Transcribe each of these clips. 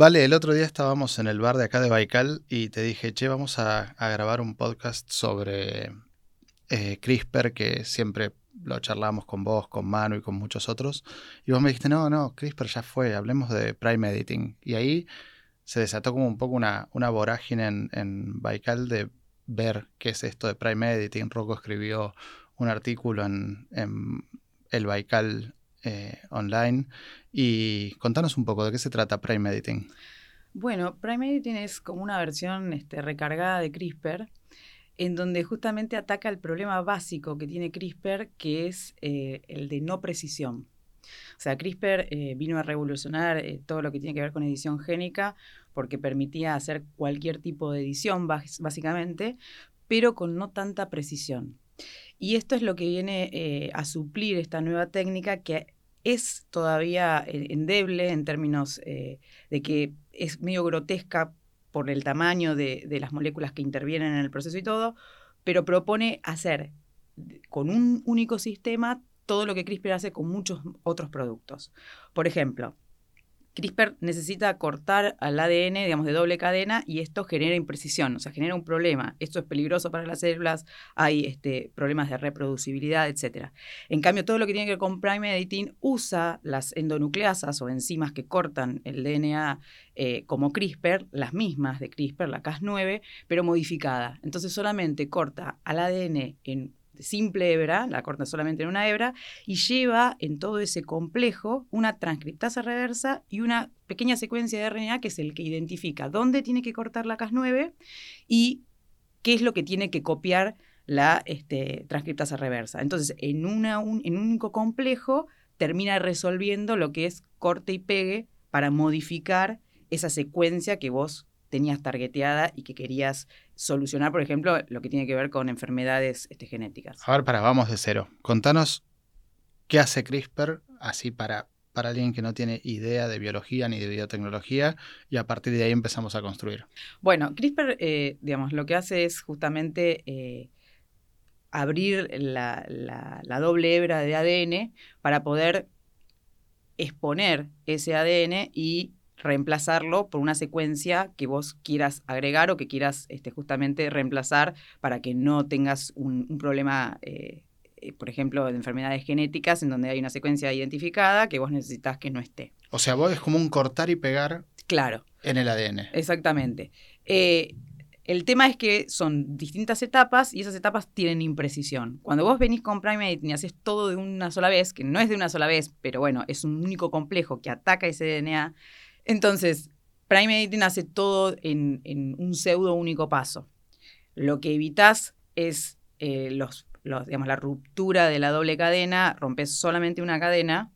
Vale, el otro día estábamos en el bar de acá de Baikal y te dije, che, vamos a, grabar un podcast sobre eh, CRISPR, que siempre lo charlamos con vos, con Manu y con muchos otros. Y vos me dijiste, no, no, CRISPR ya fue, hablemos de Prime Editing. Y ahí se desató como un poco una, una vorágine en, en Baikal de ver qué es esto de Prime Editing. Rocco escribió un artículo en, el Baikal eh, online. Y contanos un poco de qué se trata Prime Editing. Bueno, Prime Editing es como una versión este, recargada de CRISPR, en donde justamente ataca el problema básico que tiene CRISPR, que es eh, el de no precisión. O sea, CRISPR eh, vino a revolucionar todo lo que tiene que ver con edición génica porque permitía hacer cualquier tipo de edición, básicamente, pero con no tanta precisión. Y esto es lo que viene a suplir esta nueva técnica que es todavía endeble en términos eh, de que es medio grotesca por el tamaño de, de, las moléculas que intervienen en el proceso y todo, pero propone hacer con un único sistema todo lo que CRISPR hace con muchos otros productos. Por ejemplo, CRISPR necesita cortar al ADN, digamos, de doble cadena y esto genera imprecisión, o sea, genera un problema. Esto es peligroso para las células, hay este, problemas de reproducibilidad, etc. En cambio, todo lo que tiene que ver con prime editing usa las endonucleasas o enzimas que cortan el DNA eh, como CRISPR, las mismas de CRISPR, la Cas9, pero modificada. Entonces solamente corta al ADN en simple hebra, la corta solamente en una hebra, y lleva en todo ese complejo una transcriptasa reversa y una pequeña secuencia de RNA que es el que identifica dónde tiene que cortar la Cas9 y qué es lo que tiene que copiar la este, transcriptasa reversa. Entonces, en, una, un, en un único complejo termina resolviendo lo que es corte y pegue para modificar esa secuencia que vos tenías targeteada y que querías solucionar, por ejemplo, lo que tiene que ver con enfermedades este, genéticas. A ver, para, vamos de cero. Contanos qué hace CRISPR, así para, para alguien que no tiene idea de biología ni de biotecnología, y a partir de ahí empezamos a construir. Bueno, CRISPR, eh, digamos, lo que hace es justamente... Eh, abrir la, la, doble hebra de ADN para poder exponer ese ADN y reemplazarlo por una secuencia que vos quieras agregar o que quieras este, justamente reemplazar para que no tengas un, problema, eh, eh, por ejemplo, de enfermedades genéticas en donde hay una secuencia identificada que vos necesitas que no esté. O sea, vos es como un cortar y pegar claro, en el ADN. Exactamente. Eh, el tema es que son distintas etapas y esas etapas tienen imprecisión. Cuando vos venís con Primate y haces todo de una sola vez, que no es de una sola vez, pero bueno, es un único complejo que ataca ese DNA, entonces, Prime Editing hace todo en, un pseudo único paso. Lo que evitas es eh, la ruptura de la doble cadena, rompes solamente una cadena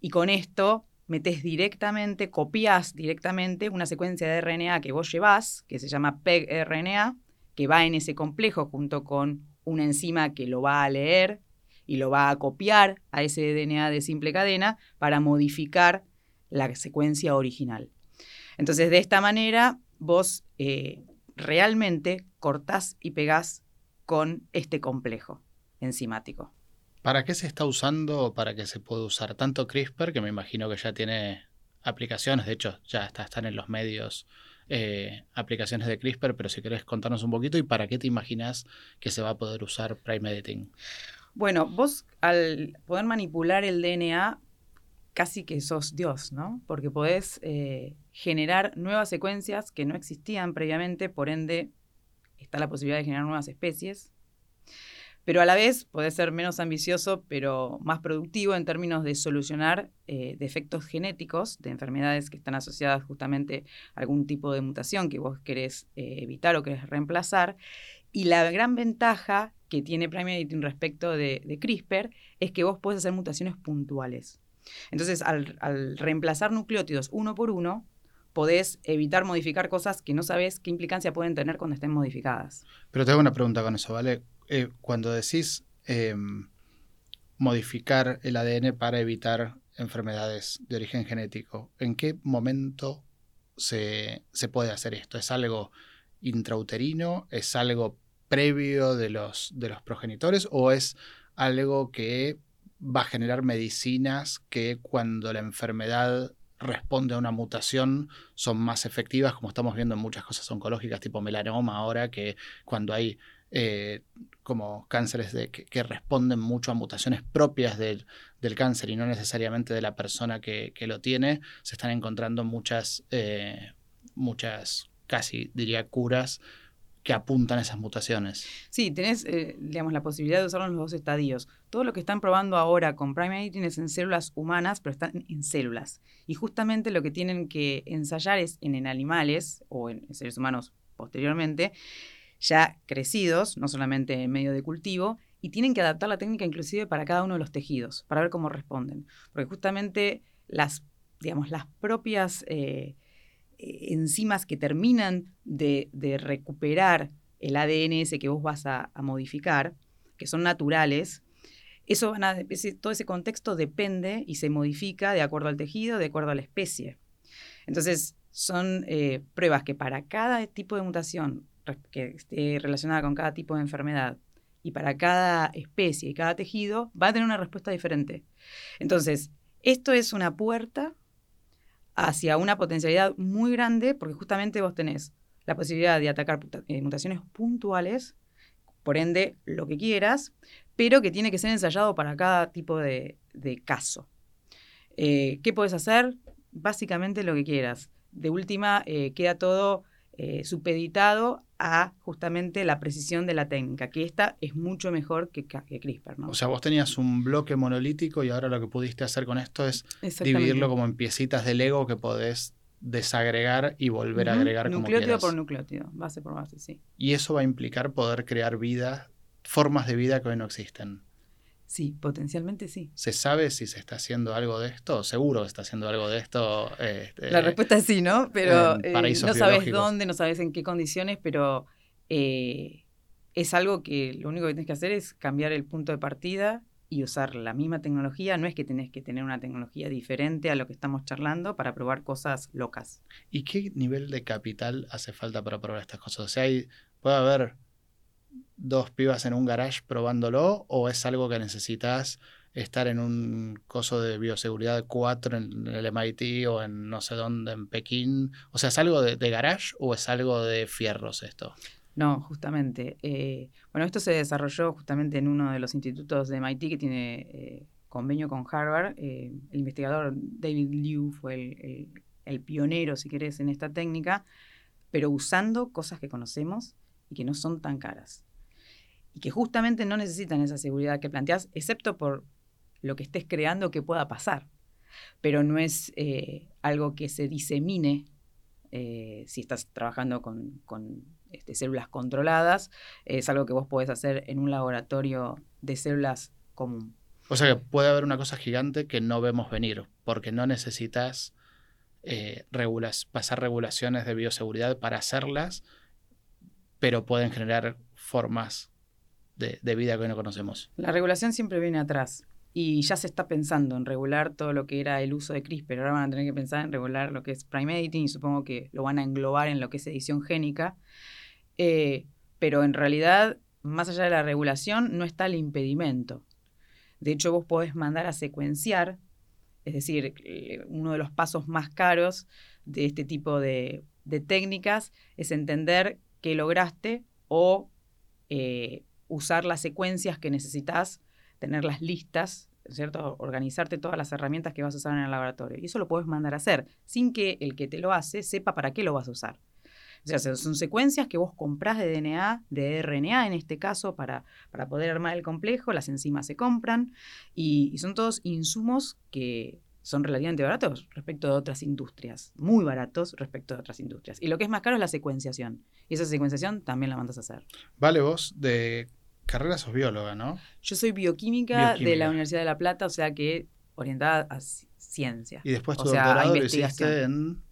y con esto metes directamente, copias directamente una secuencia de RNA que vos llevas, que se llama PEG-RNA, que va en ese complejo junto con una enzima que lo va a leer y lo va a copiar a ese DNA de simple cadena para modificar la secuencia original. Entonces, de esta manera, vos eh, realmente cortás y pegás con este complejo enzimático. ¿Para qué se está usando o para qué se puede usar tanto CRISPR, que me imagino que ya tiene aplicaciones, de hecho ya están en los medios eh, aplicaciones de CRISPR, pero si querés contarnos un poquito y para qué te imaginas que se va a poder usar Prime Editing. Bueno, vos al poder manipular el DNA casi que sos Dios, ¿no? Porque podés eh, generar nuevas secuencias que no existían previamente, por ende está la posibilidad de generar nuevas especies. Pero a la vez podés ser menos ambicioso, pero más productivo en términos de solucionar eh, defectos genéticos de enfermedades que están asociadas justamente a algún tipo de mutación que vos querés eh, evitar o querés reemplazar. Y la gran ventaja que tiene Prime Editing respecto de, de CRISPR es que vos podés hacer mutaciones puntuales. Entonces, al, reemplazar nucleótidos uno por uno, podés evitar modificar cosas que no sabes qué implicancia pueden tener cuando estén modificadas. Pero te hago una pregunta con eso, ¿vale? Eh, cuando decís em, modificar el ADN para evitar enfermedades de origen genético, ¿en qué momento se, se puede hacer esto? ¿Es algo intrauterino? ¿Es algo previo de los, de los progenitores? ¿O es algo que va a generar medicinas que cuando la enfermedad responde a una mutación son más efectivas, como estamos viendo en muchas cosas oncológicas, tipo melanoma ahora, que cuando hay eh, como cánceres que, responden mucho a mutaciones propias del, cáncer y no necesariamente de la persona que, lo tiene, se están encontrando muchas, eh, muchas, casi diría, curas que apuntan esas mutaciones. Sí, tenés, eh, digamos, la posibilidad de usarlo en los dos estadios. Todo lo que están probando ahora con Prime es en células humanas, pero están en células. Y justamente lo que tienen que ensayar es en, animales o en seres humanos posteriormente, ya crecidos, no solamente en medio de cultivo, y tienen que adaptar la técnica inclusive para cada uno de los tejidos, para ver cómo responden. Porque justamente las, digamos, las propias... Eh, eh, enzimas que terminan de, recuperar el ADN ese que vos vas a, modificar, que son naturales, eso van a, todo ese contexto depende y se modifica de acuerdo al tejido, de acuerdo a la especie. Entonces, son eh, pruebas que para cada tipo de mutación que esté relacionada con cada tipo de enfermedad y para cada especie y cada tejido, va a tener una respuesta diferente. Entonces, esto es una puerta hacia una potencialidad muy grande, porque justamente vos tenés la posibilidad de atacar eh, mutaciones puntuales, por ende lo que quieras, pero que tiene que ser ensayado para cada tipo de, caso. Eh, ¿Qué puedes hacer? Básicamente lo que quieras. De última, eh, queda todo supeditado a justamente la precisión de la técnica, que esta es mucho mejor que, CRISPR. ¿no? O sea, vos tenías un bloque monolítico y ahora lo que pudiste hacer con esto es dividirlo como en piecitas de Lego que podés desagregar y volver a agregar como Nucleótido por nucleótido, base por base, sí. Y eso va a implicar poder crear vida, formas de vida que hoy no existen. Sí, potencialmente sí. ¿Se sabe si se está haciendo algo de esto? Seguro se está haciendo algo de esto. Este, la respuesta es sí, ¿no? Pero eh, no sabes dónde, no sabes en qué condiciones, pero eh, es algo que lo único que tienes que hacer es cambiar el punto de partida y usar la misma tecnología. No es que tenés que tener una tecnología diferente a lo que estamos charlando para probar cosas locas. ¿Y qué nivel de capital hace falta para probar estas cosas? O sea, hay, puede haber dos pibas en un garage probándolo o es algo que necesitas estar en un coso de bioseguridad 4 en el MIT o en no sé dónde, en Pekín? O sea, ¿es algo de, garage o es algo de fierros esto? No, justamente. Eh, bueno, esto se desarrolló justamente en uno de los institutos de MIT que tiene eh, convenio con Harvard. Eh, el investigador David Liu fue el, el pionero, si querés, en esta técnica, pero usando cosas que conocemos y que no son tan caras y que justamente no necesitan esa seguridad que planteas, excepto por lo que estés creando que pueda pasar. Pero no es eh, algo que se disemine eh, si estás trabajando con, este, células controladas, es algo que vos podés hacer en un laboratorio de células común. O sea que puede haber una cosa gigante que no vemos venir, porque no necesitas eh, pasar regulaciones de bioseguridad para hacerlas, pero pueden generar formas de, vida que hoy no conocemos. La regulación siempre viene atrás y ya se está pensando en regular todo lo que era el uso de CRISPR. Ahora van a tener que pensar en regular lo que es prime editing y supongo que lo van a englobar en lo que es edición génica. Eh, pero en realidad, más allá de la regulación, no está el impedimento. De hecho, vos podés mandar a secuenciar, es decir, eh, uno de los pasos más caros de este tipo de, técnicas es entender qué lograste o eh, usar las secuencias que necesitas, tenerlas listas, ¿cierto? Organizarte todas las herramientas que vas a usar en el laboratorio. Y eso lo puedes mandar a hacer sin que el que te lo hace sepa para qué lo vas a usar. O sea, son secuencias que vos comprás de DNA, de RNA en este caso, para, para poder armar el complejo, las enzimas se compran y, son todos insumos que son relativamente baratos respecto de otras industrias, muy baratos respecto de otras industrias. Y lo que es más caro es la secuenciación. Y esa secuenciación también la mandas a hacer. Vale, vos de carrera sos bióloga, ¿no? Yo soy bioquímica, de la Universidad de La Plata, o sea que orientada a ciencia. Y después tu doctorado lo hiciste en...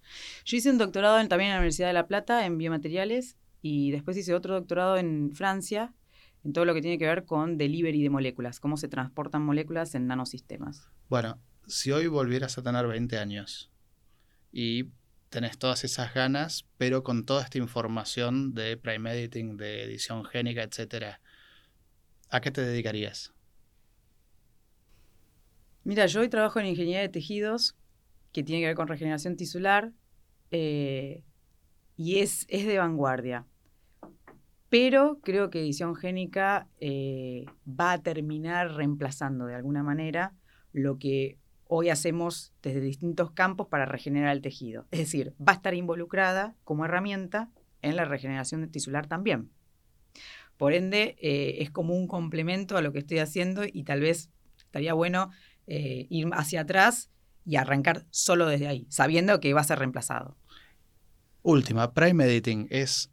Yo hice un doctorado también en la Universidad de La Plata en biomateriales y después hice otro doctorado en Francia en todo lo que tiene que ver con delivery de moléculas, cómo se transportan moléculas en nanosistemas. Bueno, si hoy volvieras a tener 20 años y tenés todas esas ganas, pero con toda esta información de prime editing, de edición génica, etcétera, ¿a qué te dedicarías? Mira, yo hoy trabajo en ingeniería de tejidos que tiene que ver con regeneración tisular eh, y es, es de vanguardia. Pero creo que edición génica eh, va a terminar reemplazando de alguna manera lo que hoy hacemos desde distintos campos para regenerar el tejido. Es decir, va a estar involucrada como herramienta en la regeneración tisular también. Por ende, eh, es como un complemento a lo que estoy haciendo y tal vez estaría bueno eh, ir hacia atrás y arrancar solo desde ahí, sabiendo que va a ser reemplazado. Última, Prime Editing es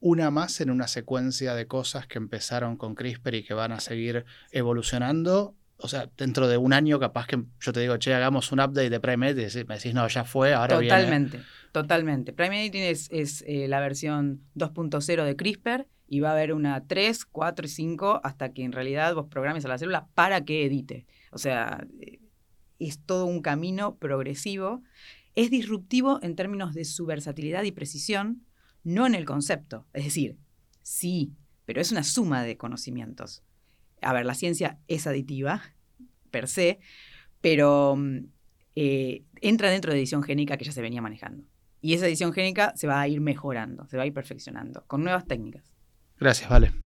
una más en una secuencia de cosas que empezaron con CRISPR y que van a seguir evolucionando. O sea, dentro de un año capaz que yo te digo, che, hagamos un update de Prime Editing y me decís, no, ya fue, ahora Totalmente, totalmente. Prime Editing es, eh, la versión 2.0 de CRISPR y va a haber una 3, 4 y 5 hasta que en realidad vos programes a la célula para que edite. O sea, eh, es todo un camino progresivo. Es disruptivo en términos de su versatilidad y precisión, no en el concepto. Es decir, sí, pero es una suma de conocimientos. A ver, la ciencia es aditiva, per se, pero mm, eh, entra dentro de edición génica que ya se venía manejando. Y esa edición génica se va a ir mejorando, se va a ir perfeccionando con nuevas técnicas. Gracias, Vale.